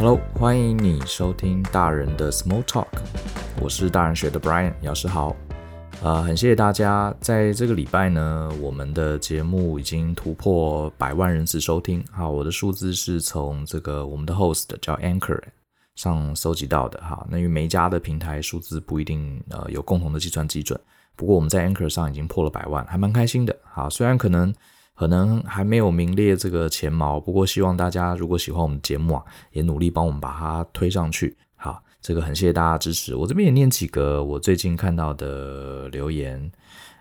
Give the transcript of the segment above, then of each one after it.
Hello，欢迎你收听大人的 Small Talk，我是大人学的 Brian，老师好。呃，很谢谢大家在这个礼拜呢，我们的节目已经突破百万人次收听。好，我的数字是从这个我们的 host 叫 Anchor 上搜集到的。哈，那因为每一家的平台数字不一定呃有共同的计算基准，不过我们在 Anchor 上已经破了百万，还蛮开心的。好，虽然可能可能还没有名列这个前茅，不过希望大家如果喜欢我们节目啊，也努力帮我们把它推上去。好。这个很谢谢大家支持，我这边也念几个我最近看到的留言，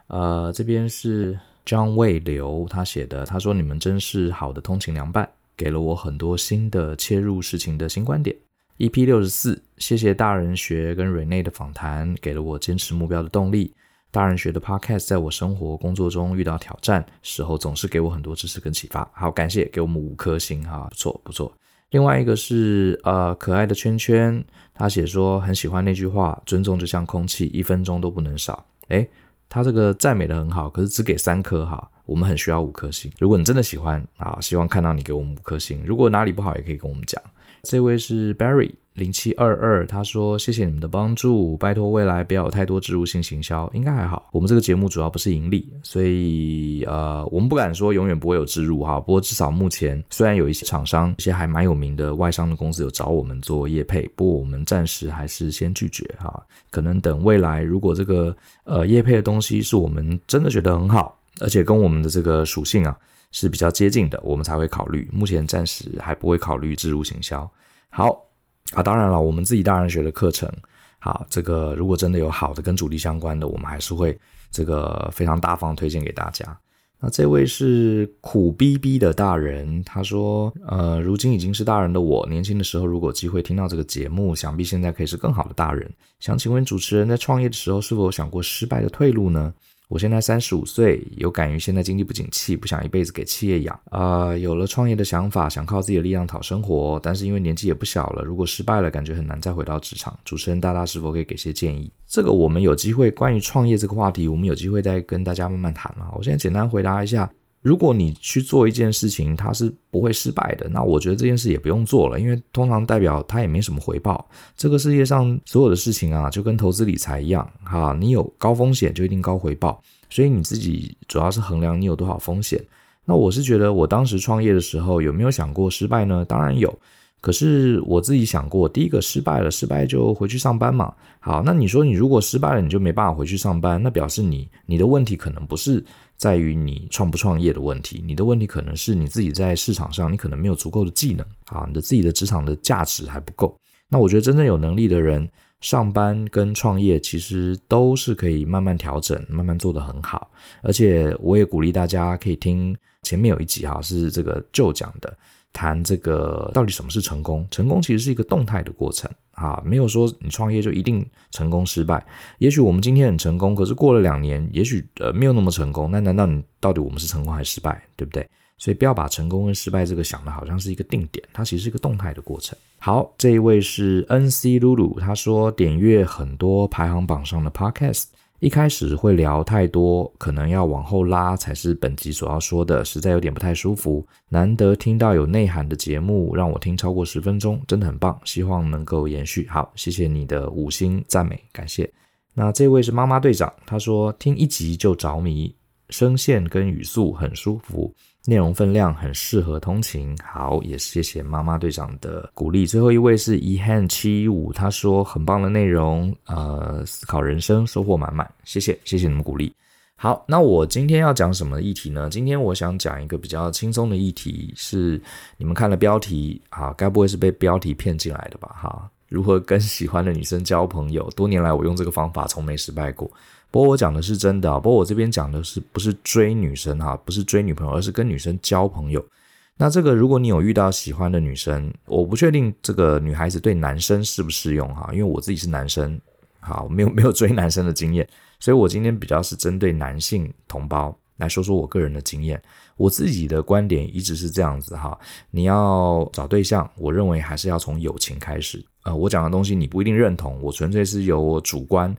呃，这边是张卫流他写的，他说你们真是好的通勤良伴，给了我很多新的切入事情的新观点。EP 六十四，谢谢大人学跟 Renee 的访谈，给了我坚持目标的动力。大人学的 Podcast 在我生活工作中遇到挑战时候，总是给我很多支持跟启发。好，感谢给我们五颗星哈，不错不错。另外一个是呃可爱的圈圈，他写说很喜欢那句话，尊重就像空气，一分钟都不能少。诶，他这个赞美的很好，可是只给三颗哈，我们很需要五颗星。如果你真的喜欢啊，希望看到你给我们五颗星。如果哪里不好，也可以跟我们讲。这位是 Barry。零七二二，他说：“谢谢你们的帮助，拜托未来不要有太多植入性行销，应该还好。我们这个节目主要不是盈利，所以呃，我们不敢说永远不会有植入哈。不过至少目前，虽然有一些厂商，一些还蛮有名的外商的公司有找我们做业配，不过我们暂时还是先拒绝哈。可能等未来，如果这个呃业配的东西是我们真的觉得很好，而且跟我们的这个属性啊是比较接近的，我们才会考虑。目前暂时还不会考虑置入行销。好。”啊，当然了，我们自己大人学的课程，好，这个如果真的有好的跟主题相关的，我们还是会这个非常大方推荐给大家。那这位是苦逼逼的大人，他说，呃，如今已经是大人的我，年轻的时候如果机会听到这个节目，想必现在可以是更好的大人。想请问主持人在创业的时候，是否想过失败的退路呢？我现在三十五岁，有感于现在经济不景气，不想一辈子给企业养啊、有了创业的想法，想靠自己的力量讨生活，但是因为年纪也不小了，如果失败了，感觉很难再回到职场。主持人大大是否可以给些建议？这个我们有机会关于创业这个话题，我们有机会再跟大家慢慢谈了。我现在简单回答一下。如果你去做一件事情，它是不会失败的，那我觉得这件事也不用做了，因为通常代表它也没什么回报。这个世界上所有的事情啊，就跟投资理财一样，哈，你有高风险就一定高回报，所以你自己主要是衡量你有多少风险。那我是觉得，我当时创业的时候有没有想过失败呢？当然有。可是我自己想过，第一个失败了，失败就回去上班嘛。好，那你说你如果失败了，你就没办法回去上班，那表示你你的问题可能不是在于你创不创业的问题，你的问题可能是你自己在市场上你可能没有足够的技能啊，你的自己的职场的价值还不够。那我觉得真正有能力的人，上班跟创业其实都是可以慢慢调整，慢慢做得很好。而且我也鼓励大家可以听前面有一集哈，是这个 Joe 讲的。谈这个到底什么是成功？成功其实是一个动态的过程啊，没有说你创业就一定成功失败。也许我们今天很成功，可是过了两年，也许呃没有那么成功。那难道你到底我们是成功还是失败？对不对？所以不要把成功跟失败这个想的好像是一个定点，它其实是一个动态的过程。好，这一位是 NC 露露，他说点阅很多排行榜上的 Podcast。一开始会聊太多，可能要往后拉才是本集所要说的，实在有点不太舒服。难得听到有内涵的节目，让我听超过十分钟，真的很棒，希望能够延续。好，谢谢你的五星赞美，感谢。那这位是妈妈队长，他说听一集就着迷，声线跟语速很舒服。内容分量很适合通勤，好，也谢谢妈妈队长的鼓励。最后一位是遗憾七五，他说很棒的内容，呃，思考人生，收获满满，谢谢，谢谢你们鼓励。好，那我今天要讲什么议题呢？今天我想讲一个比较轻松的议题，是你们看了标题，啊，该不会是被标题骗进来的吧？哈，如何跟喜欢的女生交朋友？多年来我用这个方法从没失败过。不过我讲的是真的啊，不过我这边讲的是不是追女生哈，不是追女朋友，而是跟女生交朋友。那这个如果你有遇到喜欢的女生，我不确定这个女孩子对男生适不适用哈，因为我自己是男生，好，没有没有追男生的经验，所以我今天比较是针对男性同胞来说说我个人的经验。我自己的观点一直是这样子哈，你要找对象，我认为还是要从友情开始。呃，我讲的东西你不一定认同，我纯粹是由我主观。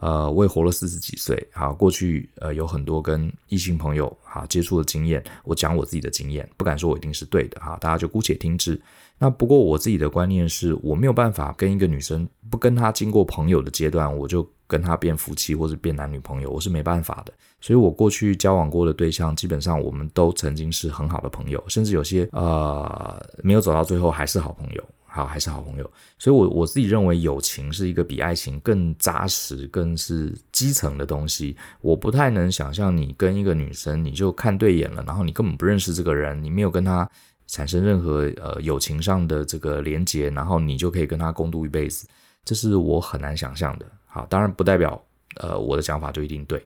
呃，我也活了四十几岁，好，过去呃有很多跟异性朋友哈接触的经验，我讲我自己的经验，不敢说我一定是对的哈，大家就姑且听之。那不过我自己的观念是我没有办法跟一个女生不跟她经过朋友的阶段，我就跟她变夫妻或者变男女朋友，我是没办法的。所以我过去交往过的对象，基本上我们都曾经是很好的朋友，甚至有些呃没有走到最后还是好朋友。好，还是好朋友，所以我，我自己认为友情是一个比爱情更扎实、更是基层的东西。我不太能想象你跟一个女生，你就看对眼了，然后你根本不认识这个人，你没有跟她产生任何呃友情上的这个连结，然后你就可以跟她共度一辈子，这是我很难想象的。好，当然不代表呃我的想法就一定对。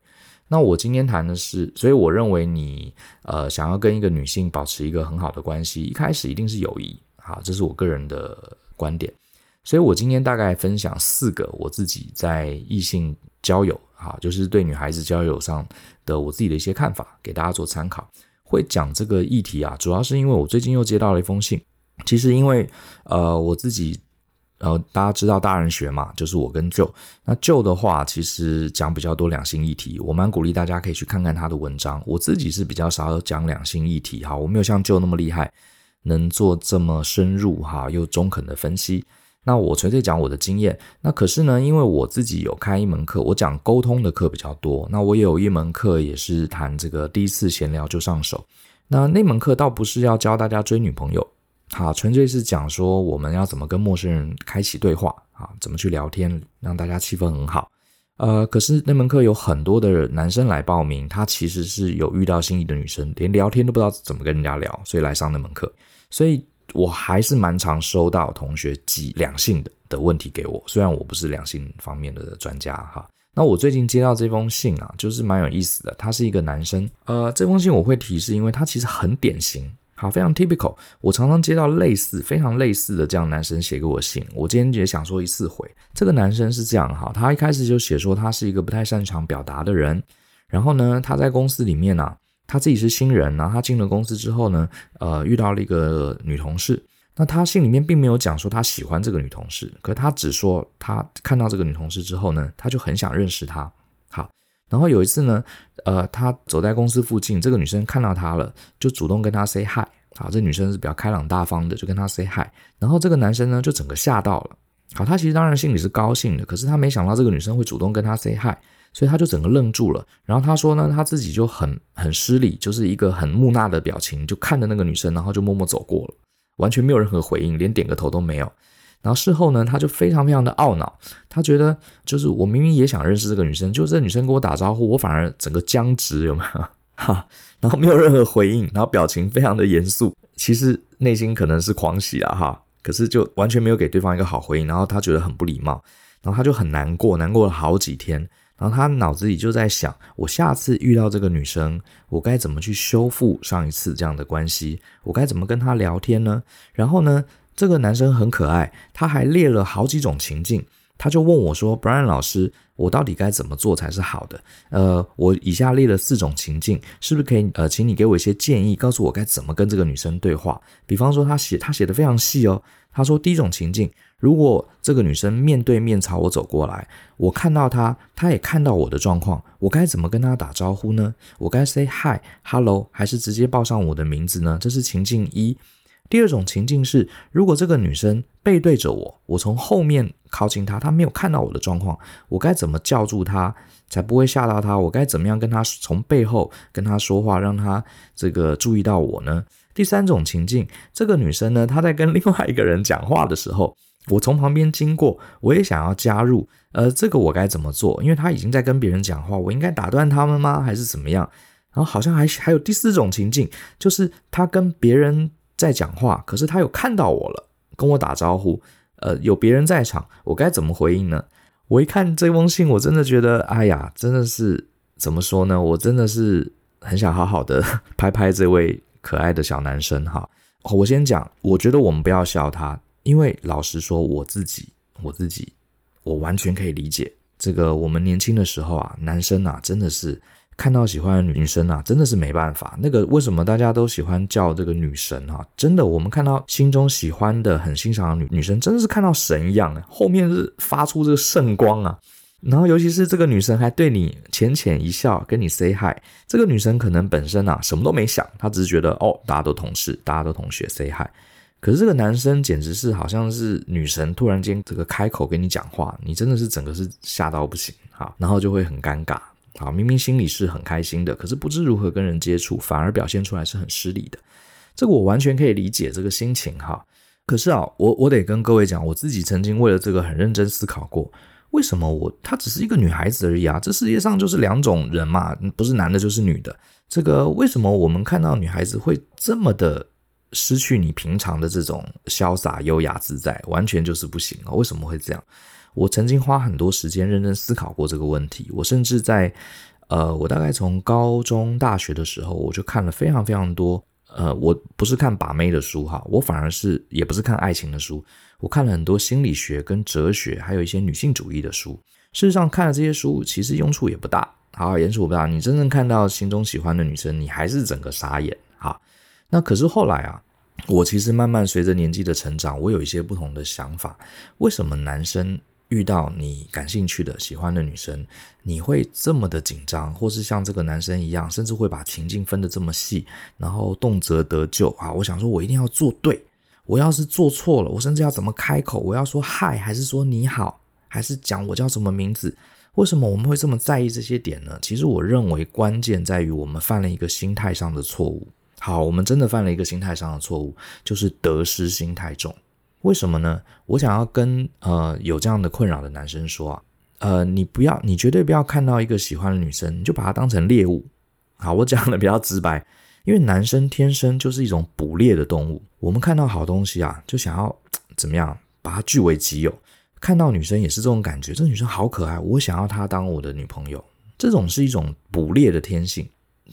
那我今天谈的是，所以我认为你呃想要跟一个女性保持一个很好的关系，一开始一定是友谊。好，这是我个人的观点，所以我今天大概分享四个我自己在异性交友，好，就是对女孩子交友上的我自己的一些看法，给大家做参考。会讲这个议题啊，主要是因为我最近又接到了一封信。其实因为呃我自己呃大家知道大人学嘛，就是我跟舅那舅的话其实讲比较多两性议题，我蛮鼓励大家可以去看看他的文章。我自己是比较少讲两性议题，哈，我没有像舅那么厉害。能做这么深入哈又中肯的分析，那我纯粹讲我的经验。那可是呢，因为我自己有开一门课，我讲沟通的课比较多。那我也有一门课也是谈这个第一次闲聊就上手。那那门课倒不是要教大家追女朋友，好，纯粹是讲说我们要怎么跟陌生人开启对话啊，怎么去聊天，让大家气氛很好。呃，可是那门课有很多的男生来报名，他其实是有遇到心仪的女生，连聊天都不知道怎么跟人家聊，所以来上那门课。所以我还是蛮常收到同学寄两性的的问题给我，虽然我不是两性方面的专家哈。那我最近接到这封信啊，就是蛮有意思的。他是一个男生，呃，这封信我会提示，因为他其实很典型，好，非常 typical。我常常接到类似、非常类似的这样男生写给我信。我今天也想说一次回。这个男生是这样哈，他一开始就写说他是一个不太擅长表达的人，然后呢，他在公司里面呢、他自己是新人，然后他进了公司之后呢，呃，遇到了一个女同事。那他信里面并没有讲说他喜欢这个女同事，可他只说他看到这个女同事之后呢，他就很想认识她。然后有一次呢，呃，他走在公司附近，这个女生看到他了，就主动跟他 say hi。好，这女生是比较开朗大方的，就跟他 say hi。然后这个男生呢，就整个吓到了。好，他其实当然心里是高兴的，可是他没想到这个女生会主动跟他 say hi。所以他就整个愣住了，然后他说呢，他自己就很很失礼，就是一个很木讷的表情，就看着那个女生，然后就默默走过了，完全没有任何回应，连点个头都没有。然后事后呢，他就非常非常的懊恼，他觉得就是我明明也想认识这个女生，就这女生跟我打招呼，我反而整个僵直，有没有？哈，然后没有任何回应，然后表情非常的严肃，其实内心可能是狂喜啊，哈，可是就完全没有给对方一个好回应，然后他觉得很不礼貌，然后他就很难过，难过了好几天。然后他脑子里就在想，我下次遇到这个女生，我该怎么去修复上一次这样的关系？我该怎么跟她聊天呢？然后呢，这个男生很可爱，他还列了好几种情境，他就问我说：“Brian 老师，我到底该怎么做才是好的？”呃，我以下列了四种情境，是不是可以？呃，请你给我一些建议，告诉我该怎么跟这个女生对话。比方说，他写他写的非常细哦，他说第一种情境。如果这个女生面对面朝我走过来，我看到她，她也看到我的状况，我该怎么跟她打招呼呢？我该 say hi hello 还是直接报上我的名字呢？这是情境一。第二种情境是，如果这个女生背对着我，我从后面靠近她，她没有看到我的状况，我该怎么叫住她才不会吓到她？我该怎么样跟她从背后跟她说话，让她这个注意到我呢？第三种情境，这个女生呢，她在跟另外一个人讲话的时候。我从旁边经过，我也想要加入，呃，这个我该怎么做？因为她已经在跟别人讲话，我应该打断他们吗？还是怎么样？然后好像还还有第四种情境，就是她跟别人在讲话，可是他有看到我了，跟我打招呼，呃，有别人在场，我该怎么回应呢？我一看这封信，我真的觉得，哎呀，真的是怎么说呢？我真的是很想好好的 拍拍这位可爱的小男生哈。我先讲，我觉得我们不要笑他。因为老实说，我自己，我自己，我完全可以理解这个。我们年轻的时候啊，男生啊，真的是看到喜欢的女生啊，真的是没办法。那个为什么大家都喜欢叫这个女神啊？真的，我们看到心中喜欢的、很欣赏的女女生，真的是看到神一样，后面是发出这个圣光啊。然后，尤其是这个女生还对你浅浅一笑，跟你 say hi。这个女生可能本身啊什么都没想，她只是觉得哦，大家都同事，大家都同学，say hi。可是这个男生简直是好像是女神突然间这个开口跟你讲话，你真的是整个是吓到不行哈，然后就会很尴尬。好，明明心里是很开心的，可是不知如何跟人接触，反而表现出来是很失礼的。这个我完全可以理解这个心情哈。可是啊，我我得跟各位讲，我自己曾经为了这个很认真思考过，为什么我她只是一个女孩子而已啊？这世界上就是两种人嘛，不是男的就是女的。这个为什么我们看到女孩子会这么的失去你平常的这种潇洒、优雅、自在，完全就是不行啊？为什么会这样？我曾经花很多时间认真思考过这个问题。我甚至在，呃，我大概从高中、大学的时候，我就看了非常非常多。呃，我不是看把妹的书哈，我反而是也不是看爱情的书，我看了很多心理学跟哲学，还有一些女性主义的书。事实上，看了这些书，其实用处也不大。好，用处不大。你真正看到心中喜欢的女生，你还是整个傻眼。哈，那可是后来啊。我其实慢慢随着年纪的成长，我有一些不同的想法。为什么男生遇到你感兴趣的、喜欢的女生，你会这么的紧张，或是像这个男生一样，甚至会把情境分得这么细，然后动辄得救啊？我想说，我一定要做对。我要是做错了，我甚至要怎么开口？我要说嗨，还是说你好，还是讲我叫什么名字？为什么我们会这么在意这些点呢？其实我认为关键在于我们犯了一个心态上的错误。好，我们真的犯了一个心态上的错误，就是得失心太重。为什么呢？我想要跟呃有这样的困扰的男生说啊，呃，你不要，你绝对不要看到一个喜欢的女生，你就把她当成猎物。好，我讲的比较直白，因为男生天生就是一种捕猎的动物。我们看到好东西啊，就想要怎么样把它据为己有。看到女生也是这种感觉，这女生好可爱，我想要她当我的女朋友。这种是一种捕猎的天性。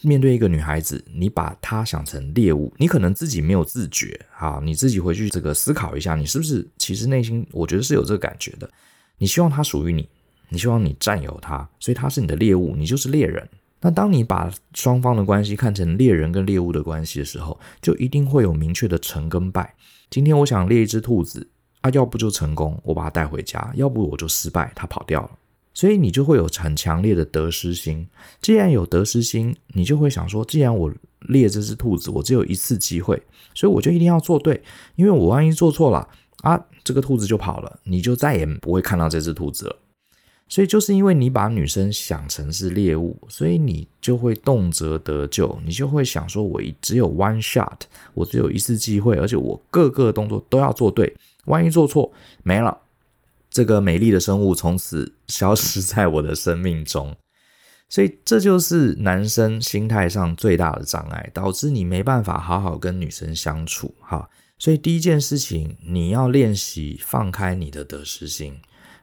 面对一个女孩子，你把她想成猎物，你可能自己没有自觉，啊，你自己回去这个思考一下，你是不是其实内心我觉得是有这个感觉的。你希望她属于你，你希望你占有她，所以她是你的猎物，你就是猎人。那当你把双方的关系看成猎人跟猎物的关系的时候，就一定会有明确的成跟败。今天我想猎一只兔子，啊，要不就成功，我把它带回家；要不我就失败，它跑掉了。所以你就会有很强烈的得失心。既然有得失心，你就会想说：既然我猎这只兔子，我只有一次机会，所以我就一定要做对。因为我万一做错了啊，这个兔子就跑了，你就再也不会看到这只兔子了。所以就是因为你把女生想成是猎物，所以你就会动辄得咎。你就会想说：我只有 one shot，我只有一次机会，而且我各个动作都要做对。万一做错，没了。这个美丽的生物从此消失在我的生命中，所以这就是男生心态上最大的障碍，导致你没办法好好跟女生相处。哈，所以第一件事情，你要练习放开你的得失心，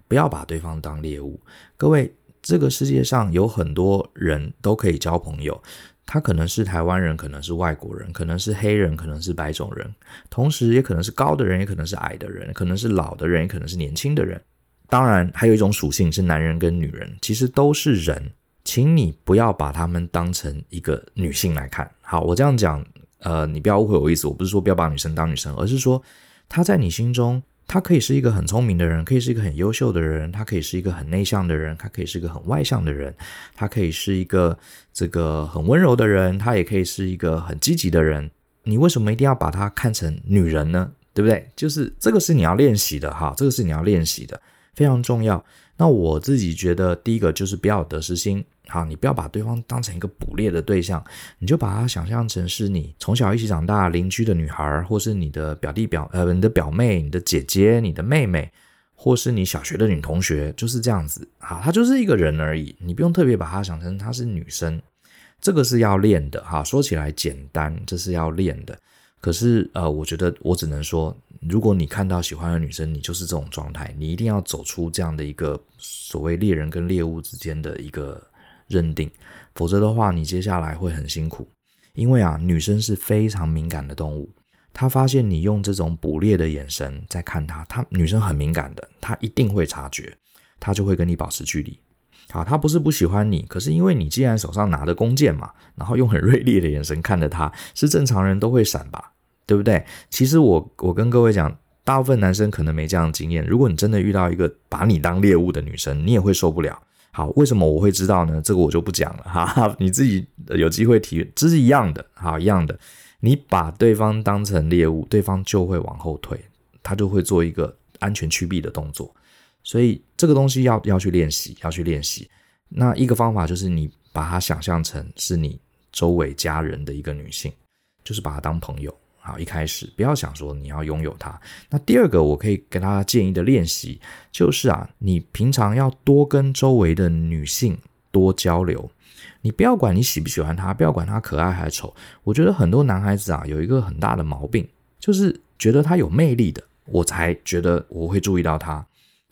不要把对方当猎物。各位，这个世界上有很多人都可以交朋友。他可能是台湾人，可能是外国人，可能是黑人，可能是白种人，同时也可能是高的人，也可能是矮的人，可能是老的人，也可能是年轻的人。当然，还有一种属性是男人跟女人，其实都是人，请你不要把他们当成一个女性来看。好，我这样讲，呃，你不要误会我意思，我不是说不要把女生当女生，而是说他在你心中。他可以是一个很聪明的人，可以是一个很优秀的人，他可以是一个很内向的人，他可以是一个很外向的人，他可以是一个这个很温柔的人，他也可以是一个很积极的人。你为什么一定要把他看成女人呢？对不对？就是这个是你要练习的哈，这个是你要练习的，非常重要。那我自己觉得，第一个就是不要得失心。好，你不要把对方当成一个捕猎的对象，你就把他想象成是你从小一起长大邻居的女孩，或是你的表弟表呃你的表妹、你的姐姐、你的妹妹，或是你小学的女同学，就是这样子。好，她就是一个人而已，你不用特别把她想成她是女生，这个是要练的哈。说起来简单，这是要练的。可是呃，我觉得我只能说，如果你看到喜欢的女生，你就是这种状态，你一定要走出这样的一个所谓猎人跟猎物之间的一个。认定，否则的话，你接下来会很辛苦。因为啊，女生是非常敏感的动物，她发现你用这种捕猎的眼神在看她，她女生很敏感的，她一定会察觉，她就会跟你保持距离。好，她不是不喜欢你，可是因为你既然手上拿着弓箭嘛，然后用很锐利的眼神看着她，是正常人都会闪吧，对不对？其实我我跟各位讲，大部分男生可能没这样经验。如果你真的遇到一个把你当猎物的女生，你也会受不了。好，为什么我会知道呢？这个我就不讲了哈，哈，你自己有机会体验，这是一样的，好，一样的。你把对方当成猎物，对方就会往后退，他就会做一个安全趋避的动作。所以这个东西要要去练习，要去练习。那一个方法就是你把它想象成是你周围家人的一个女性，就是把她当朋友。好，一开始不要想说你要拥有她。那第二个，我可以给大家建议的练习就是啊，你平常要多跟周围的女性多交流。你不要管你喜不喜欢她，不要管她可爱还是丑。我觉得很多男孩子啊有一个很大的毛病，就是觉得她有魅力的，我才觉得我会注意到她，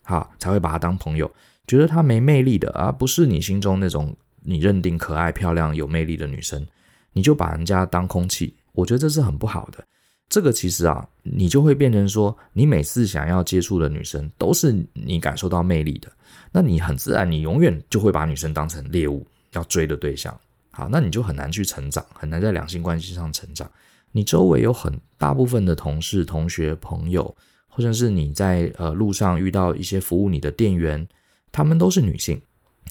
好，才会把她当朋友。觉得她没魅力的，而不是你心中那种你认定可爱、漂亮、有魅力的女生，你就把人家当空气。我觉得这是很不好的，这个其实啊，你就会变成说，你每次想要接触的女生都是你感受到魅力的，那你很自然，你永远就会把女生当成猎物要追的对象。好，那你就很难去成长，很难在两性关系上成长。你周围有很大部分的同事、同学、朋友，或者是你在呃路上遇到一些服务你的店员，他们都是女性。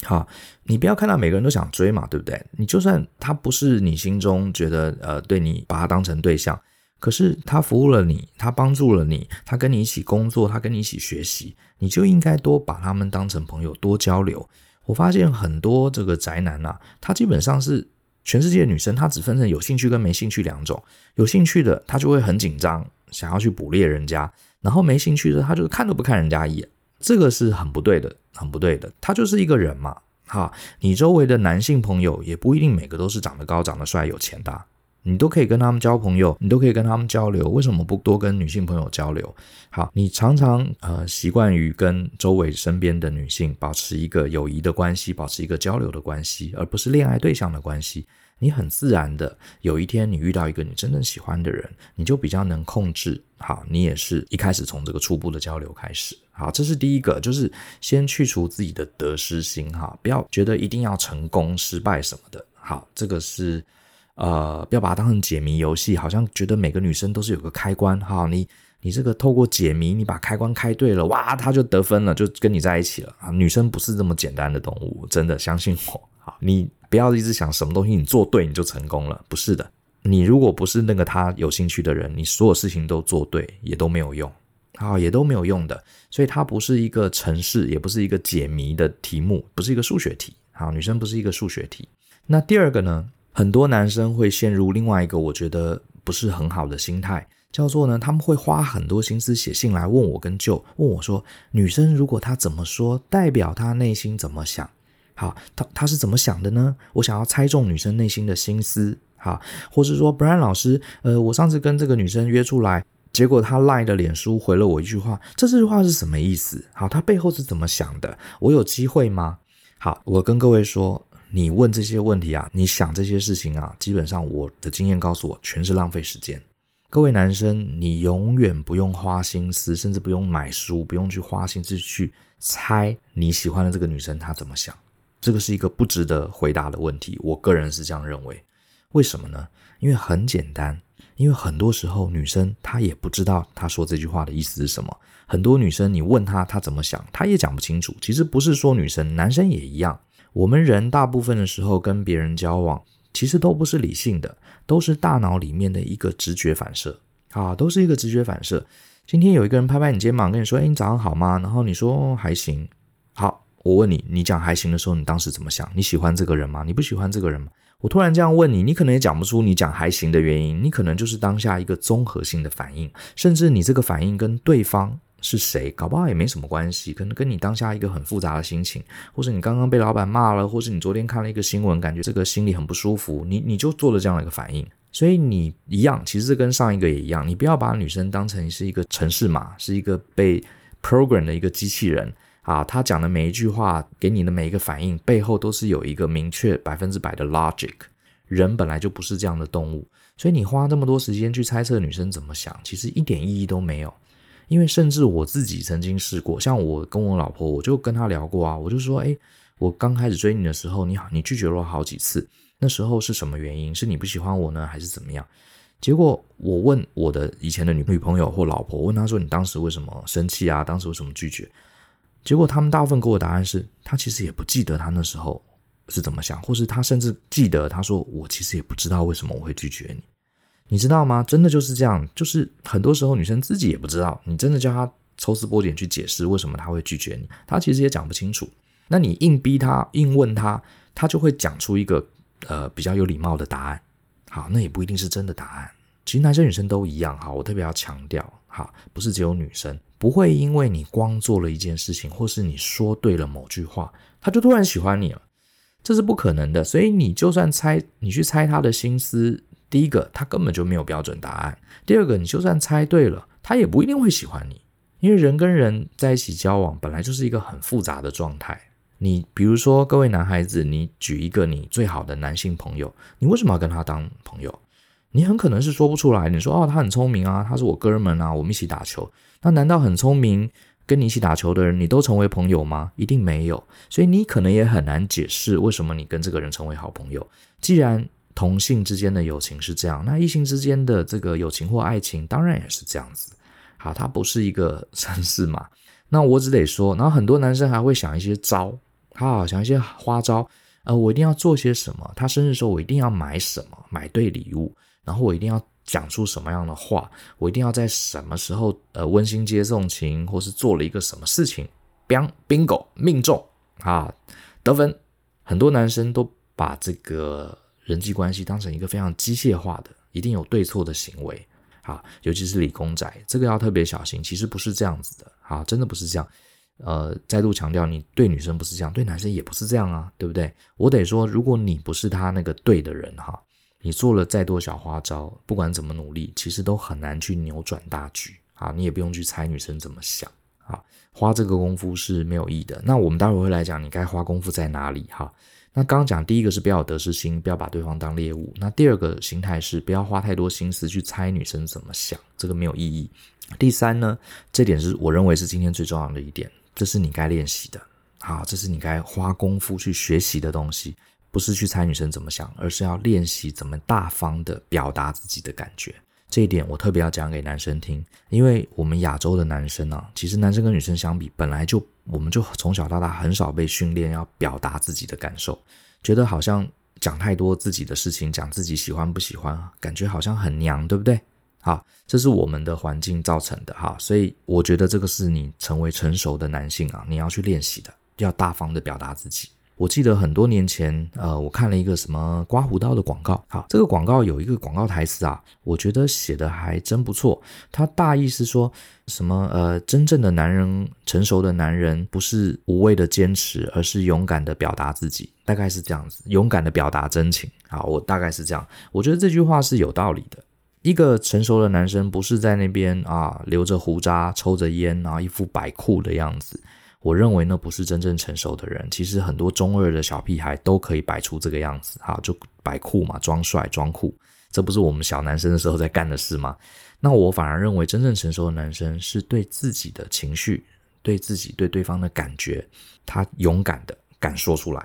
好，你不要看到每个人都想追嘛，对不对？你就算他不是你心中觉得呃对你把他当成对象，可是他服务了你，他帮助了你，他跟你一起工作，他跟你一起学习，你就应该多把他们当成朋友，多交流。我发现很多这个宅男啊，他基本上是全世界的女生，他只分成有兴趣跟没兴趣两种。有兴趣的他就会很紧张，想要去捕猎人家；然后没兴趣的他就看都不看人家一眼。这个是很不对的，很不对的。他就是一个人嘛，哈，你周围的男性朋友也不一定每个都是长得高、长得帅、有钱的，你都可以跟他们交朋友，你都可以跟他们交流。为什么不多跟女性朋友交流？好，你常常呃习惯于跟周围身边的女性保持一个友谊的关系，保持一个交流的关系，而不是恋爱对象的关系。你很自然的，有一天你遇到一个你真正喜欢的人，你就比较能控制。好，你也是一开始从这个初步的交流开始。好，这是第一个，就是先去除自己的得失心哈，不要觉得一定要成功、失败什么的。好，这个是呃，不要把它当成解谜游戏，好像觉得每个女生都是有个开关哈，你你这个透过解谜，你把开关开对了，哇，她就得分了，就跟你在一起了啊。女生不是这么简单的动物，真的相信我。好，你。不要一直想什么东西你做对你就成功了，不是的。你如果不是那个他有兴趣的人，你所有事情都做对也都没有用，啊，也都没有用的。所以它不是一个程式，也不是一个解谜的题目，不是一个数学题。好，女生不是一个数学题。那第二个呢，很多男生会陷入另外一个我觉得不是很好的心态，叫做呢，他们会花很多心思写信来问我跟舅问我说，女生如果她怎么说，代表她内心怎么想。好，他他是怎么想的呢？我想要猜中女生内心的心思，好，或是说，Brian 老师，呃，我上次跟这个女生约出来，结果她 LINE 的脸书回了我一句话，这这句话是什么意思？好，她背后是怎么想的？我有机会吗？好，我跟各位说，你问这些问题啊，你想这些事情啊，基本上我的经验告诉我，全是浪费时间。各位男生，你永远不用花心思，甚至不用买书，不用去花心思去猜你喜欢的这个女生她怎么想。这个是一个不值得回答的问题，我个人是这样认为。为什么呢？因为很简单，因为很多时候女生她也不知道她说这句话的意思是什么。很多女生你问她她怎么想，她也讲不清楚。其实不是说女生，男生也一样。我们人大部分的时候跟别人交往，其实都不是理性的，都是大脑里面的一个直觉反射啊，都是一个直觉反射。今天有一个人拍拍你肩膀，跟你说：“哎，你早上好吗？”然后你说：“，还行。”好。我问你，你讲还行的时候，你当时怎么想？你喜欢这个人吗？你不喜欢这个人吗？我突然这样问你，你可能也讲不出你讲还行的原因，你可能就是当下一个综合性的反应，甚至你这个反应跟对方是谁，搞不好也没什么关系，可能跟你当下一个很复杂的心情，或是你刚刚被老板骂了，或是你昨天看了一个新闻，感觉这个心里很不舒服，你你就做了这样的一个反应。所以你一样，其实跟上一个也一样，你不要把女生当成是一个程式码，是一个被 program 的一个机器人。啊，他讲的每一句话，给你的每一个反应，背后都是有一个明确百分之百的 logic。人本来就不是这样的动物，所以你花这么多时间去猜测女生怎么想，其实一点意义都没有。因为甚至我自己曾经试过，像我跟我老婆，我就跟她聊过啊，我就说，诶，我刚开始追你的时候，你好，你拒绝了我好几次，那时候是什么原因？是你不喜欢我呢，还是怎么样？结果我问我的以前的女女朋友或老婆，问她说，你当时为什么生气啊？当时为什么拒绝？结果他们大部分给我答案是，他其实也不记得他那时候是怎么想，或是他甚至记得他说，我其实也不知道为什么我会拒绝你。你知道吗？真的就是这样，就是很多时候女生自己也不知道，你真的叫她抽丝剥茧去解释为什么她会拒绝你，她其实也讲不清楚。那你硬逼她、硬问她，她就会讲出一个呃比较有礼貌的答案。好，那也不一定是真的答案。其实男生女生都一样。哈，我特别要强调，哈，不是只有女生不会因为你光做了一件事情，或是你说对了某句话，他就突然喜欢你了，这是不可能的。所以你就算猜，你去猜他的心思。第一个，他根本就没有标准答案；第二个，你就算猜对了，他也不一定会喜欢你，因为人跟人在一起交往本来就是一个很复杂的状态。你比如说，各位男孩子，你举一个你最好的男性朋友，你为什么要跟他当朋友？你很可能是说不出来。你说哦，他很聪明啊，他是我哥们啊，我们一起打球。那难道很聪明跟你一起打球的人，你都成为朋友吗？一定没有。所以你可能也很难解释为什么你跟这个人成为好朋友。既然同性之间的友情是这样，那异性之间的这个友情或爱情当然也是这样子。好，它不是一个程式嘛？那我只得说，然后很多男生还会想一些招，好，想一些花招。呃，我一定要做些什么？他生日时候我一定要买什么？买对礼物，然后我一定要讲出什么样的话？我一定要在什么时候呃温馨接送情，或是做了一个什么事情，bang bingo 命中啊得分。很多男生都把这个。人际关系当成一个非常机械化的，一定有对错的行为，啊，尤其是理工仔，这个要特别小心。其实不是这样子的，啊，真的不是这样。呃，再度强调，你对女生不是这样，对男生也不是这样啊，对不对？我得说，如果你不是他那个对的人哈，你做了再多小花招，不管怎么努力，其实都很难去扭转大局啊。你也不用去猜女生怎么想啊，花这个功夫是没有意义的。那我们待会会来讲，你该花功夫在哪里哈。那刚刚讲第一个是不要有得失心，不要把对方当猎物。那第二个形态是不要花太多心思去猜女生怎么想，这个没有意义。第三呢，这点是我认为是今天最重要的一点，这是你该练习的，好，这是你该花功夫去学习的东西，不是去猜女生怎么想，而是要练习怎么大方的表达自己的感觉。这一点我特别要讲给男生听，因为我们亚洲的男生啊，其实男生跟女生相比，本来就我们就从小到大很少被训练要表达自己的感受，觉得好像讲太多自己的事情，讲自己喜欢不喜欢，感觉好像很娘，对不对？好，这是我们的环境造成的哈，所以我觉得这个是你成为成熟的男性啊，你要去练习的，要大方的表达自己。我记得很多年前，呃，我看了一个什么刮胡刀的广告。好，这个广告有一个广告台词啊，我觉得写的还真不错。他大意是说什么？呃，真正的男人，成熟的男人，不是无谓的坚持，而是勇敢的表达自己，大概是这样子，勇敢的表达真情。好，我大概是这样。我觉得这句话是有道理的。一个成熟的男生，不是在那边啊，留着胡渣，抽着烟，然后一副摆酷的样子。我认为那不是真正成熟的人。其实很多中二的小屁孩都可以摆出这个样子，哈，就摆酷嘛，装帅装酷，这不是我们小男生的时候在干的事吗？那我反而认为真正成熟的男生是对自己的情绪、对自己、对对方的感觉，他勇敢的敢说出来，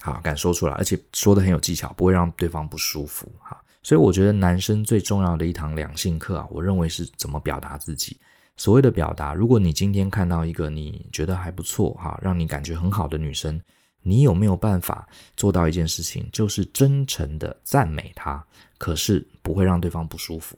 好，敢说出来，而且说得很有技巧，不会让对方不舒服，哈。所以我觉得男生最重要的一堂两性课啊，我认为是怎么表达自己。所谓的表达，如果你今天看到一个你觉得还不错哈，让你感觉很好的女生，你有没有办法做到一件事情，就是真诚的赞美她，可是不会让对方不舒服？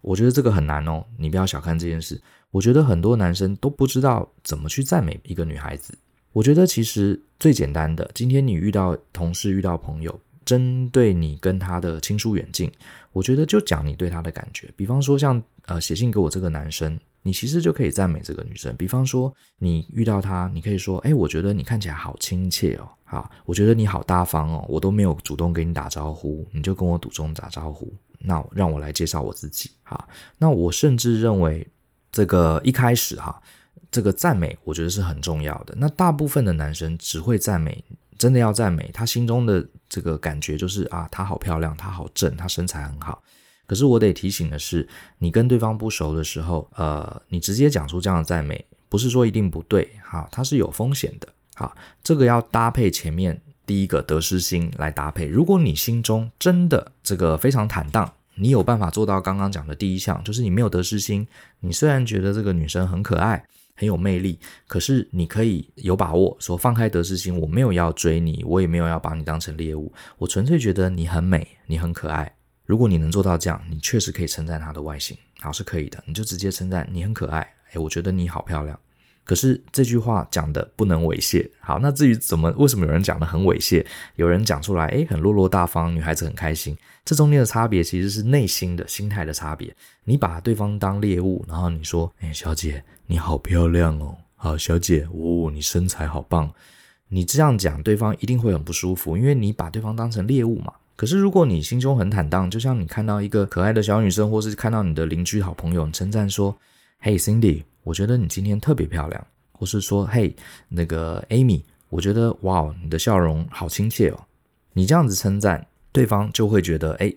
我觉得这个很难哦，你不要小看这件事。我觉得很多男生都不知道怎么去赞美一个女孩子。我觉得其实最简单的，今天你遇到同事、遇到朋友，针对你跟他的亲疏远近，我觉得就讲你对他的感觉。比方说像呃写信给我这个男生。你其实就可以赞美这个女生，比方说你遇到她，你可以说：“哎，我觉得你看起来好亲切哦，好，我觉得你好大方哦，我都没有主动跟你打招呼，你就跟我主动打招呼，那让我来介绍我自己。好，那我甚至认为这个一开始哈，这个赞美我觉得是很重要的。那大部分的男生只会赞美，真的要赞美，他心中的这个感觉就是啊，她好漂亮，她好正，她身材很好。”可是我得提醒的是，你跟对方不熟的时候，呃，你直接讲出这样的赞美，不是说一定不对，哈，它是有风险的，好，这个要搭配前面第一个得失心来搭配。如果你心中真的这个非常坦荡，你有办法做到刚刚讲的第一项，就是你没有得失心。你虽然觉得这个女生很可爱，很有魅力，可是你可以有把握说放开得失心，我没有要追你，我也没有要把你当成猎物，我纯粹觉得你很美，你很可爱。如果你能做到这样，你确实可以称赞她的外形，好，是可以的，你就直接称赞你很可爱，诶，我觉得你好漂亮。可是这句话讲的不能猥亵，好，那至于怎么为什么有人讲的很猥亵，有人讲出来，诶，很落落大方，女孩子很开心，这中间的差别其实是内心的心态的差别。你把对方当猎物，然后你说，诶，小姐你好漂亮哦，好，小姐，哦，你身材好棒，你这样讲，对方一定会很不舒服，因为你把对方当成猎物嘛。可是如果你心中很坦荡，就像你看到一个可爱的小女生，或是看到你的邻居好朋友，称赞说，嘿，Cindy。我觉得你今天特别漂亮，或是说，嘿，那个 Amy，我觉得哇，你的笑容好亲切哦。你这样子称赞对方，就会觉得哎，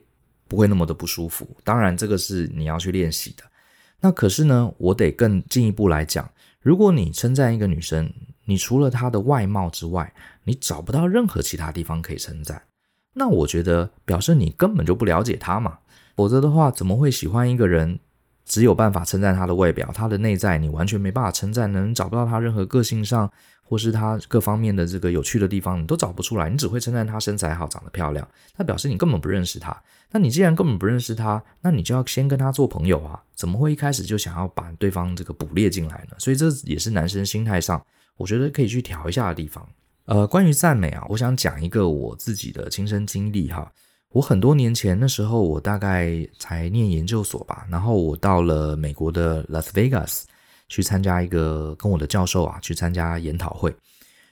不会那么的不舒服。当然，这个是你要去练习的。那可是呢，我得更进一步来讲，如果你称赞一个女生，你除了她的外貌之外，你找不到任何其他地方可以称赞，那我觉得表示你根本就不了解他嘛。否则的话，怎么会喜欢一个人？只有办法称赞他的外表，他的内在你完全没办法称赞，能找不到他任何个性上或是他各方面的这个有趣的地方，你都找不出来。你只会称赞他身材好，长得漂亮，那表示你根本不认识他。那你既然根本不认识他，那你就要先跟他做朋友啊！怎么会一开始就想要把对方这个捕猎进来呢？所以这也是男生心态上，我觉得可以去调一下的地方。呃，关于赞美啊，我想讲一个我自己的亲身经历哈。我很多年前那时候，我大概才念研究所吧，然后我到了美国的 Las Vegas 去参加一个跟我的教授啊去参加研讨会，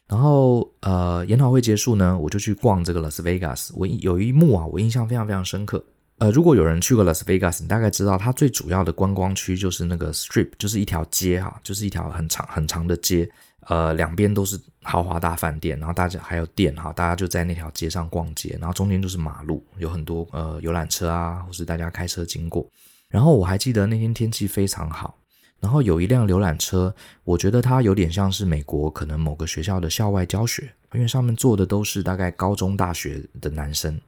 然后呃研讨会结束呢，我就去逛这个 Las Vegas。我有一幕啊，我印象非常非常深刻。呃，如果有人去过 Las Vegas，你大概知道它最主要的观光区就是那个 Strip，就是一条街哈，就是一条很长很长的街。呃，两边都是豪华大饭店，然后大家还有店哈，大家就在那条街上逛街，然后中间就是马路，有很多呃游览车啊，或是大家开车经过。然后我还记得那天天气非常好，然后有一辆游览车，我觉得它有点像是美国可能某个学校的校外教学，因为上面坐的都是大概高中大学的男生，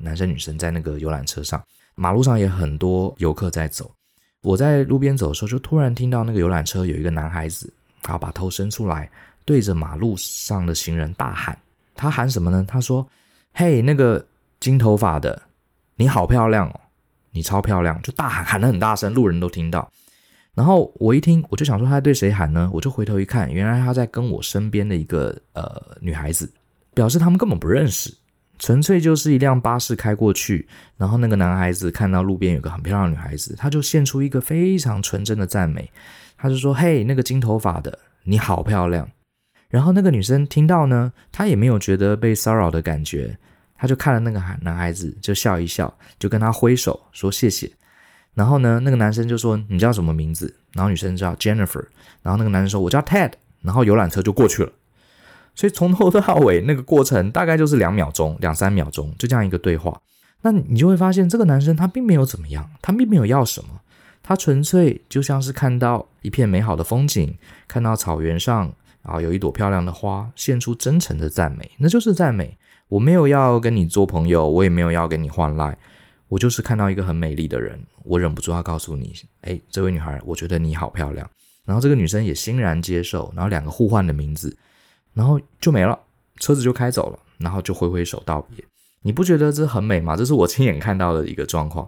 男生女生在那个游览车上，马路上也很多游客在走。我在路边走的时候，就突然听到那个游览车有一个男孩子。他把头伸出来，对着马路上的行人大喊：“他喊什么呢？他说：‘嘿，那个金头发的，你好漂亮哦，你超漂亮！’就大喊，喊得很大声，路人都听到。然后我一听，我就想说他在对谁喊呢？我就回头一看，原来他在跟我身边的一个呃女孩子，表示他们根本不认识，纯粹就是一辆巴士开过去，然后那个男孩子看到路边有个很漂亮的女孩子，他就献出一个非常纯真的赞美。”他就说：“嘿，那个金头发的，你好漂亮。”然后那个女生听到呢，她也没有觉得被骚扰的感觉，她就看了那个男孩子，就笑一笑，就跟他挥手说谢谢。然后呢，那个男生就说：“你叫什么名字？”然后女生叫 Jennifer。然后那个男生说：“我叫 Ted。”然后游览车就过去了。所以从头到尾那个过程大概就是两秒钟、两三秒钟，就这样一个对话。那你就会发现，这个男生他并没有怎么样，他并没有要什么。他纯粹就像是看到一片美好的风景，看到草原上啊有一朵漂亮的花，献出真诚的赞美，那就是赞美。我没有要跟你做朋友，我也没有要跟你换赖，我就是看到一个很美丽的人，我忍不住要告诉你，哎，这位女孩，我觉得你好漂亮。然后这个女生也欣然接受，然后两个互换的名字，然后就没了，车子就开走了，然后就挥挥手道别。你不觉得这很美吗？这是我亲眼看到的一个状况。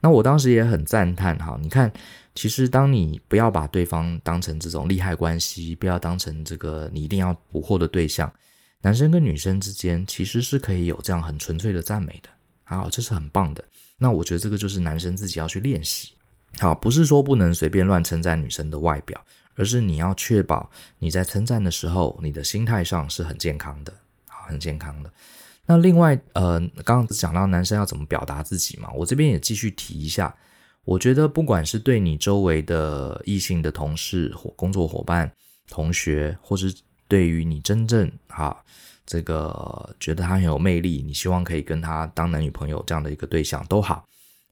那我当时也很赞叹哈，你看，其实当你不要把对方当成这种利害关系，不要当成这个你一定要捕获的对象，男生跟女生之间其实是可以有这样很纯粹的赞美的，好，这是很棒的。那我觉得这个就是男生自己要去练习，好，不是说不能随便乱称赞女生的外表，而是你要确保你在称赞的时候，你的心态上是很健康的，好，很健康的。那另外，呃，刚刚讲到男生要怎么表达自己嘛，我这边也继续提一下。我觉得不管是对你周围的异性的同事或工作伙伴、同学，或是对于你真正哈这个觉得他很有魅力，你希望可以跟他当男女朋友这样的一个对象都好，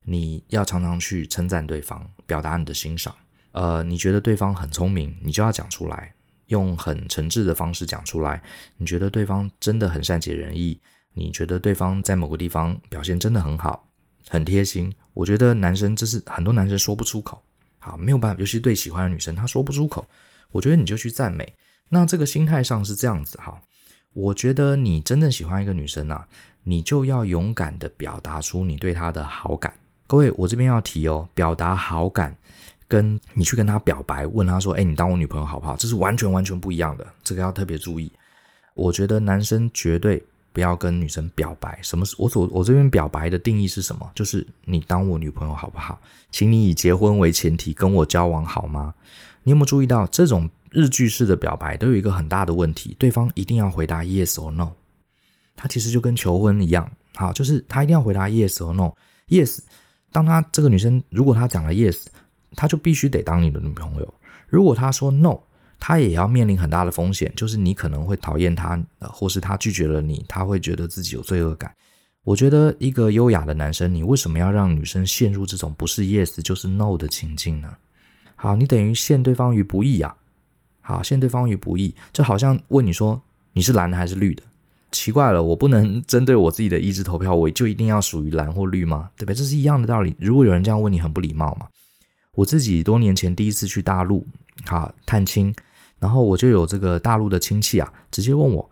你要常常去称赞对方，表达你的欣赏。呃，你觉得对方很聪明，你就要讲出来，用很诚挚的方式讲出来。你觉得对方真的很善解人意。你觉得对方在某个地方表现真的很好，很贴心。我觉得男生这是很多男生说不出口，好，没有办法，尤其对喜欢的女生，他说不出口。我觉得你就去赞美。那这个心态上是这样子哈。我觉得你真正喜欢一个女生啊，你就要勇敢的表达出你对他的好感。各位，我这边要提哦，表达好感跟你去跟他表白，问他说：“哎，你当我女朋友好不好？”这是完全完全不一样的，这个要特别注意。我觉得男生绝对不要跟女生表白。什么是我所我这边表白的定义是什么？就是你当我女朋友好不好？请你以结婚为前提跟我交往好吗？你有没有注意到这种日剧式的表白都有一个很大的问题，对方一定要回答 yes or no。他其实就跟求婚一样，好，就是他一定要回答 yes or no。yes，当他这个女生如果她讲了 yes，他就必须得当你的女朋友。如果他说 no，他也要面临很大的风险，就是你可能会讨厌他，或是他拒绝了你，他会觉得自己有罪恶感。我觉得一个优雅的男生，你为什么要让女生陷入这种不是 yes 就是 no 的情境呢？好，你等于陷对方于不义啊。好，陷对方于不义，就好像问你说你是蓝的还是绿的。奇怪了，我不能针对我自己的意志投票，我就一定要属于蓝或绿吗？对不对？这是一样的道理。如果有人这样问你，很不礼貌嘛。我自己多年前第一次去大陆，好探亲，然后我就有这个大陆的亲戚啊，直接问我：“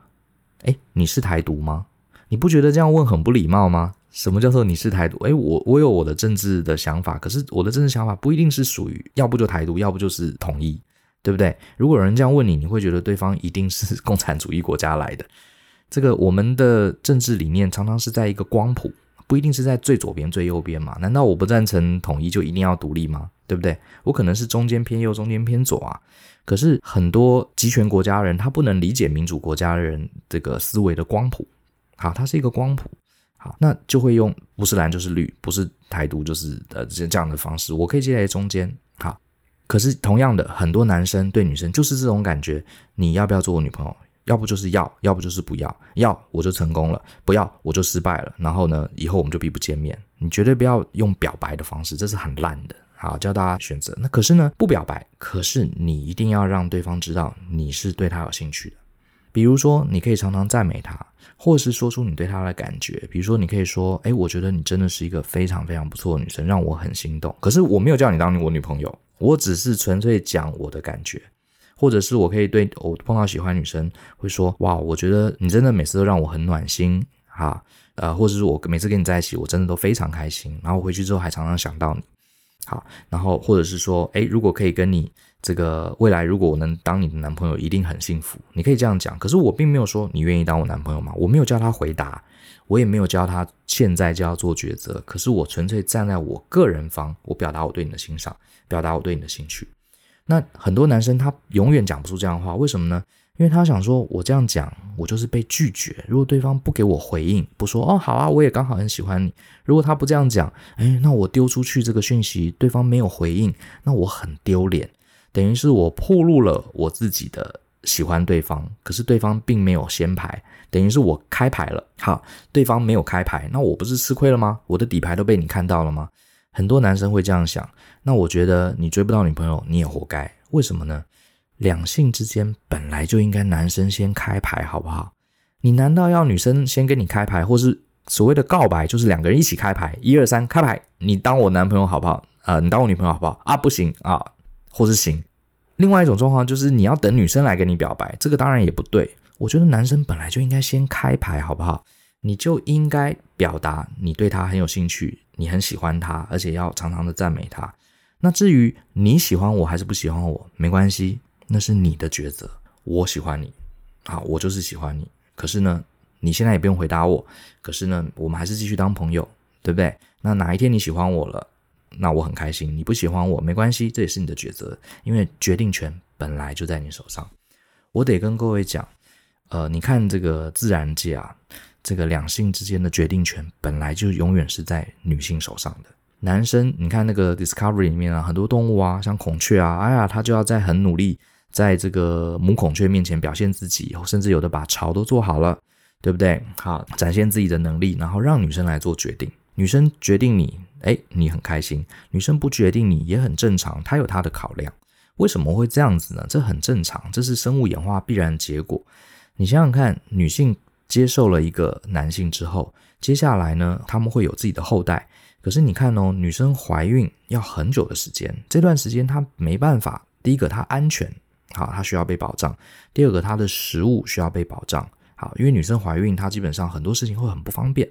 哎，你是台独吗？”你不觉得这样问很不礼貌吗？什么叫做你是台独？哎，我我有我的政治的想法，可是我的政治想法不一定是属于，要不就台独，要不就是统一，对不对？如果有人这样问你，你会觉得对方一定是共产主义国家来的。这个我们的政治理念常常是在一个光谱，不一定是在最左边、最右边嘛？难道我不赞成统一就一定要独立吗？对不对？我可能是中间偏右、中间偏左啊。可是很多集权国家人他不能理解民主国家人这个思维的光谱，好，它是一个光谱，好，那就会用不是蓝就是绿，不是台独就是呃这样的方式，我可以接在中间，好。可是同样的，很多男生对女生就是这种感觉，你要不要做我女朋友？要不就是要，要不就是不要。要我就成功了，不要我就失败了。然后呢，以后我们就必不见面。你绝对不要用表白的方式，这是很烂的。好，教大家选择。那可是呢，不表白，可是你一定要让对方知道你是对他有兴趣的。比如说，你可以常常赞美他，或是说出你对他的感觉。比如说，你可以说：“诶，我觉得你真的是一个非常非常不错的女生，让我很心动。”可是我没有叫你当我女朋友，我只是纯粹讲我的感觉。或者是我可以对我碰到喜欢女生会说，哇，我觉得你真的每次都让我很暖心哈，呃，或者是我每次跟你在一起，我真的都非常开心，然后回去之后还常常想到你，好，然后或者是说，诶，如果可以跟你这个未来，如果我能当你的男朋友，一定很幸福，你可以这样讲。可是我并没有说你愿意当我男朋友吗？我没有叫他回答，我也没有教他现在就要做抉择。可是我纯粹站在我个人方，我表达我对你的欣赏，表达我对你的兴趣。那很多男生他永远讲不出这样的话，为什么呢？因为他想说，我这样讲，我就是被拒绝。如果对方不给我回应，不说哦好啊，我也刚好很喜欢你。如果他不这样讲，哎，那我丢出去这个讯息，对方没有回应，那我很丢脸，等于是我暴露了我自己的喜欢对方，可是对方并没有先牌，等于是我开牌了，好，对方没有开牌，那我不是吃亏了吗？我的底牌都被你看到了吗？很多男生会这样想，那我觉得你追不到女朋友，你也活该。为什么呢？两性之间本来就应该男生先开牌，好不好？你难道要女生先跟你开牌，或是所谓的告白，就是两个人一起开牌，一二三，开牌，你当我男朋友好不好？呃，你当我女朋友好不好？啊，不行啊，或是行。另外一种状况就是你要等女生来跟你表白，这个当然也不对。我觉得男生本来就应该先开牌，好不好？你就应该表达你对他很有兴趣。你很喜欢他，而且要常常的赞美他。那至于你喜欢我还是不喜欢我，没关系，那是你的抉择。我喜欢你，好，我就是喜欢你。可是呢，你现在也不用回答我。可是呢，我们还是继续当朋友，对不对？那哪一天你喜欢我了，那我很开心。你不喜欢我，没关系，这也是你的抉择，因为决定权本来就在你手上。我得跟各位讲，呃，你看这个自然界啊。这个两性之间的决定权本来就永远是在女性手上的。男生，你看那个 Discovery 里面啊，很多动物啊，像孔雀啊，哎呀，他就要在很努力，在这个母孔雀面前表现自己，甚至有的把巢都做好了，对不对？好，展现自己的能力，然后让女生来做决定。女生决定你，哎，你很开心；女生不决定你也很正常，她有她的考量。为什么会这样子呢？这很正常，这是生物演化必然结果。你想想看，女性。接受了一个男性之后，接下来呢，他们会有自己的后代。可是你看哦，女生怀孕要很久的时间，这段时间她没办法。第一个，她安全，好，她需要被保障；第二个，她的食物需要被保障，好，因为女生怀孕，她基本上很多事情会很不方便，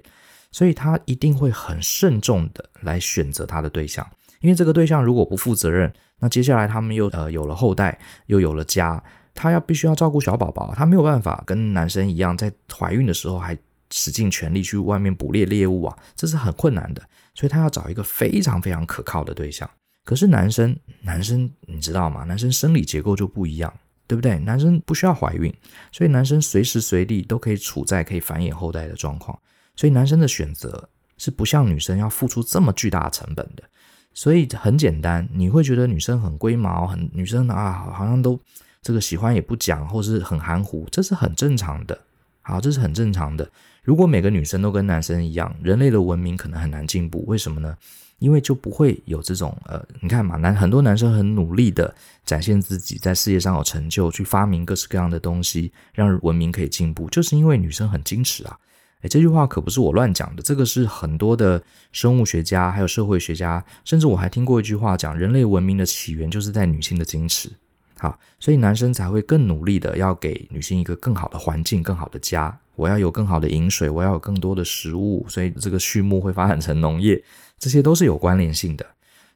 所以她一定会很慎重的来选择她的对象。因为这个对象如果不负责任，那接下来他们又呃有了后代，又有了家，她要必须要照顾小宝宝，她没有办法跟男生一样，在怀孕的时候还使尽全力去外面捕猎猎物啊，这是很困难的。所以她要找一个非常非常可靠的对象。可是男生，男生你知道吗？男生生理结构就不一样。对不对？男生不需要怀孕，所以男生随时随地都可以处在可以繁衍后代的状况。所以男生的选择是不像女生要付出这么巨大的成本的。所以很简单，你会觉得女生很龟毛，很女生啊，好像都这个喜欢也不讲，或是很含糊，这是很正常的。好，这是很正常的。如果每个女生都跟男生一样，人类的文明可能很难进步。为什么呢？因为就不会有这种呃，你看嘛，男很多男生很努力的展现自己在事业上有成就，去发明各式各样的东西，让文明可以进步，就是因为女生很矜持啊。诶，这句话可不是我乱讲的，这个是很多的生物学家还有社会学家，甚至我还听过一句话讲，人类文明的起源就是在女性的矜持。好，所以男生才会更努力的要给女性一个更好的环境、更好的家。我要有更好的饮水，我要有更多的食物，所以这个畜牧会发展成农业。这些都是有关联性的，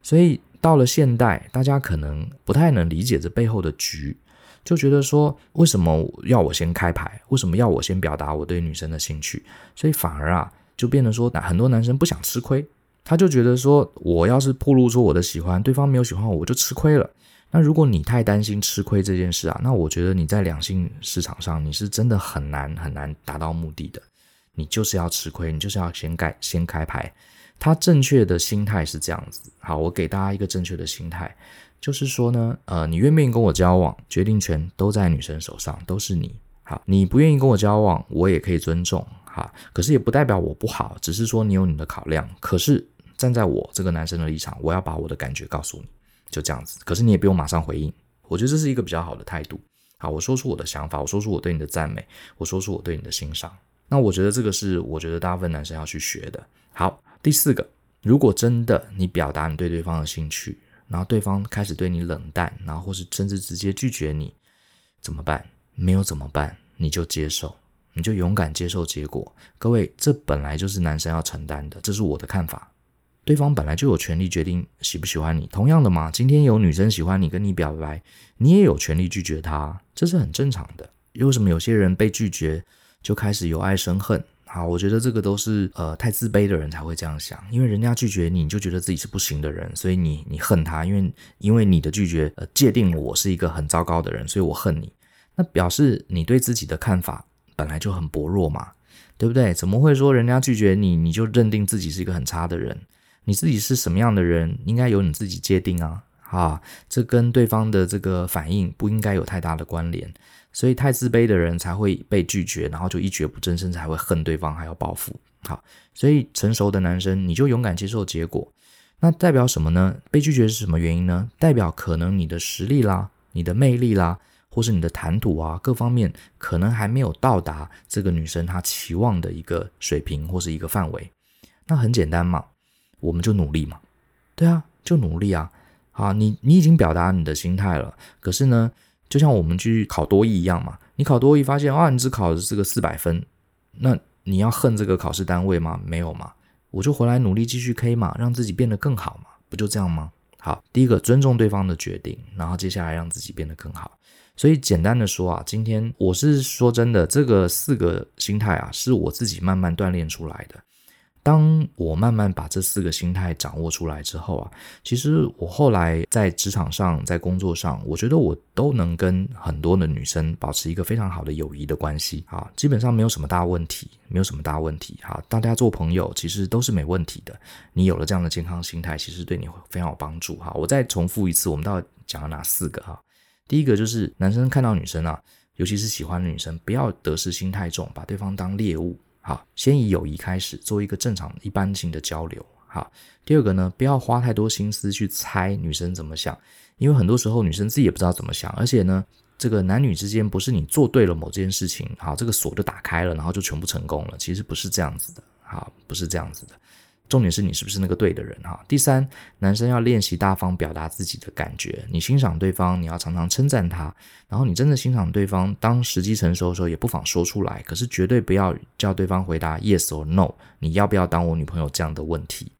所以到了现代，大家可能不太能理解这背后的局，就觉得说，为什么要我先开牌？为什么要我先表达我对女生的兴趣？所以反而啊，就变得说，很多男生不想吃亏，他就觉得说，我要是暴露出我的喜欢，对方没有喜欢我，我就吃亏了。那如果你太担心吃亏这件事啊，那我觉得你在两性市场上，你是真的很难很难达到目的的。你就是要吃亏，你就是要先开先开牌。他正确的心态是这样子，好，我给大家一个正确的心态，就是说呢，呃，你愿不愿意跟我交往，决定权都在女生手上，都是你。好，你不愿意跟我交往，我也可以尊重，哈，可是也不代表我不好，只是说你有你的考量。可是站在我这个男生的立场，我要把我的感觉告诉你，就这样子。可是你也不用马上回应，我觉得这是一个比较好的态度。好，我说出我的想法，我说出我对你的赞美，我说出我对你的欣赏。那我觉得这个是我觉得大部分男生要去学的。好。第四个，如果真的你表达你对对方的兴趣，然后对方开始对你冷淡，然后或是甚至直接拒绝你，怎么办？没有怎么办？你就接受，你就勇敢接受结果。各位，这本来就是男生要承担的，这是我的看法。对方本来就有权利决定喜不喜欢你。同样的嘛，今天有女生喜欢你，跟你表白，你也有权利拒绝她，这是很正常的。为什么有些人被拒绝就开始由爱生恨？好，我觉得这个都是呃太自卑的人才会这样想，因为人家拒绝你，你就觉得自己是不行的人，所以你你恨他，因为因为你的拒绝呃界定了我是一个很糟糕的人，所以我恨你。那表示你对自己的看法本来就很薄弱嘛，对不对？怎么会说人家拒绝你，你就认定自己是一个很差的人？你自己是什么样的人，应该由你自己界定啊！啊，这跟对方的这个反应不应该有太大的关联。所以太自卑的人才会被拒绝，然后就一蹶不振，甚至还会恨对方，还要报复。好，所以成熟的男生，你就勇敢接受结果。那代表什么呢？被拒绝是什么原因呢？代表可能你的实力啦、你的魅力啦，或是你的谈吐啊，各方面可能还没有到达这个女生她期望的一个水平或是一个范围。那很简单嘛，我们就努力嘛。对啊，就努力啊。好，你你已经表达你的心态了，可是呢？就像我们去考多艺一样嘛，你考多艺发现啊，你只考了这个四百分，那你要恨这个考试单位吗？没有嘛，我就回来努力继续 K 嘛，让自己变得更好嘛，不就这样吗？好，第一个尊重对方的决定，然后接下来让自己变得更好。所以简单的说啊，今天我是说真的，这个四个心态啊，是我自己慢慢锻炼出来的。当我慢慢把这四个心态掌握出来之后啊，其实我后来在职场上、在工作上，我觉得我都能跟很多的女生保持一个非常好的友谊的关系啊，基本上没有什么大问题，没有什么大问题哈。大家做朋友其实都是没问题的。你有了这样的健康心态，其实对你会非常有帮助哈。我再重复一次，我们到底讲了哪四个哈？第一个就是男生看到女生啊，尤其是喜欢的女生，不要得失心太重，把对方当猎物。好，先以友谊开始做一个正常一般性的交流。好，第二个呢，不要花太多心思去猜女生怎么想，因为很多时候女生自己也不知道怎么想，而且呢，这个男女之间不是你做对了某件事情，好，这个锁就打开了，然后就全部成功了，其实不是这样子的。好，不是这样子的。重点是你是不是那个对的人哈。第三，男生要练习大方表达自己的感觉，你欣赏对方，你要常常称赞他，然后你真的欣赏对方，当时机成熟的时候，也不妨说出来。可是绝对不要叫对方回答 yes or no，你要不要当我女朋友这样的问题。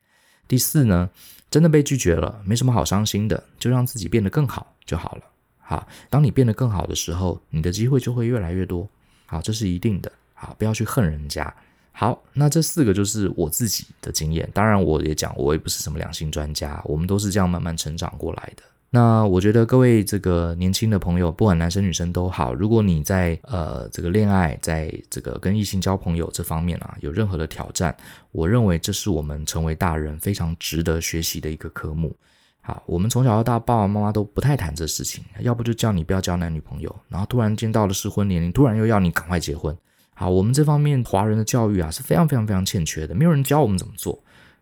第四呢，真的被拒绝了，没什么好伤心的，就让自己变得更好就好了。好，当你变得更好的时候，你的机会就会越来越多。好，这是一定的。好，不要去恨人家。好，那这四个就是我自己的经验。当然，我也讲，我也不是什么两性专家，我们都是这样慢慢成长过来的。那我觉得各位这个年轻的朋友，不管男生女生都好，如果你在呃这个恋爱，在这个跟异性交朋友这方面啊，有任何的挑战，我认为这是我们成为大人非常值得学习的一个科目。好，我们从小到大，爸爸妈妈都不太谈这事情，要不就叫你不要交男女朋友，然后突然间到了适婚年龄，突然又要你赶快结婚。好，我们这方面华人的教育啊是非常非常非常欠缺的，没有人教我们怎么做。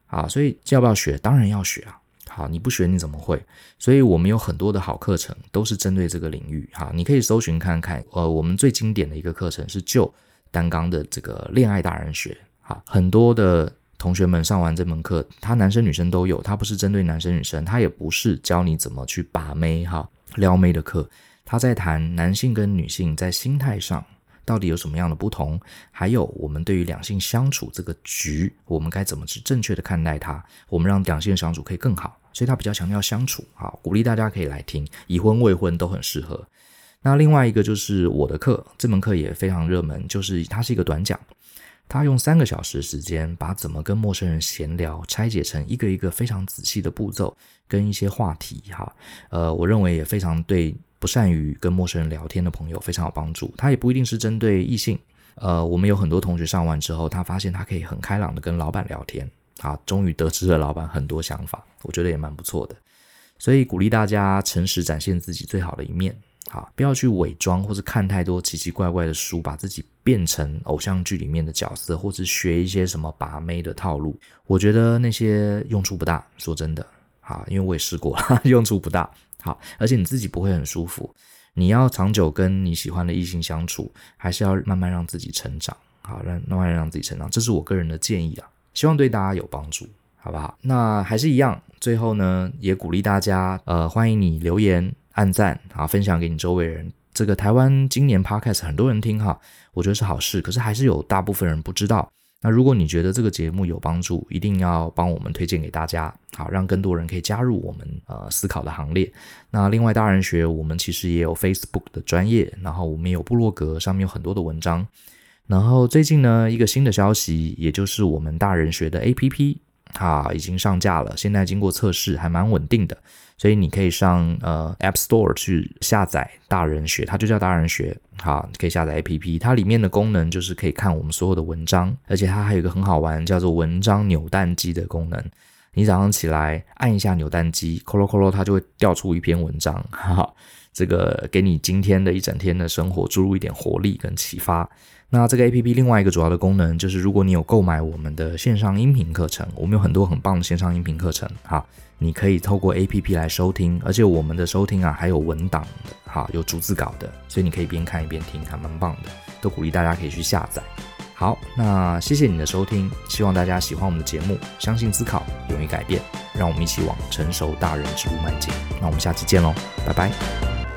啊，所以要不要学？当然要学啊。好，你不学你怎么会？所以我们有很多的好课程都是针对这个领域。好，你可以搜寻看看。呃，我们最经典的一个课程是就单刚的这个恋爱大人学。好，很多的同学们上完这门课，他男生女生都有，他不是针对男生女生，他也不是教你怎么去把妹哈撩妹的课，他在谈男性跟女性在心态上。到底有什么样的不同？还有，我们对于两性相处这个局，我们该怎么去正确的看待它？我们让两性相处可以更好，所以他比较强调相处。好，鼓励大家可以来听，已婚未婚都很适合。那另外一个就是我的课，这门课也非常热门，就是它是一个短讲，他用三个小时时间把怎么跟陌生人闲聊拆解成一个一个非常仔细的步骤跟一些话题。哈，呃，我认为也非常对。不善于跟陌生人聊天的朋友非常有帮助，他也不一定是针对异性。呃，我们有很多同学上完之后，他发现他可以很开朗的跟老板聊天，啊，终于得知了老板很多想法，我觉得也蛮不错的。所以鼓励大家诚实展现自己最好的一面，啊，不要去伪装或是看太多奇奇怪怪的书，把自己变成偶像剧里面的角色，或是学一些什么把妹的套路。我觉得那些用处不大，说真的，啊，因为我也试过，用处不大。好，而且你自己不会很舒服。你要长久跟你喜欢的异性相处，还是要慢慢让自己成长。好，让慢慢让自己成长，这是我个人的建议啊，希望对大家有帮助，好不好？那还是一样，最后呢，也鼓励大家，呃，欢迎你留言、按赞，啊，分享给你周围人。这个台湾今年 Podcast 很多人听哈，我觉得是好事，可是还是有大部分人不知道。那如果你觉得这个节目有帮助，一定要帮我们推荐给大家，好，让更多人可以加入我们呃思考的行列。那另外大人学，我们其实也有 Facebook 的专业，然后我们也有部落格，上面有很多的文章。然后最近呢，一个新的消息，也就是我们大人学的 APP。它已经上架了，现在经过测试还蛮稳定的，所以你可以上呃 App Store 去下载大人学，它就叫大人学，好，可以下载 APP，它里面的功能就是可以看我们所有的文章，而且它还有一个很好玩叫做文章扭蛋机的功能，你早上起来按一下扭蛋机，咯咯咯咯，它就会掉出一篇文章，哈哈，这个给你今天的一整天的生活注入一点活力跟启发。那这个 APP 另外一个主要的功能就是，如果你有购买我们的线上音频课程，我们有很多很棒的线上音频课程，哈，你可以透过 APP 来收听，而且我们的收听啊还有文档的，哈，有逐字稿的，所以你可以边看一边听，还蛮棒的，都鼓励大家可以去下载。好，那谢谢你的收听，希望大家喜欢我们的节目，相信思考，勇于改变，让我们一起往成熟大人之路迈进。那我们下期见喽，拜拜。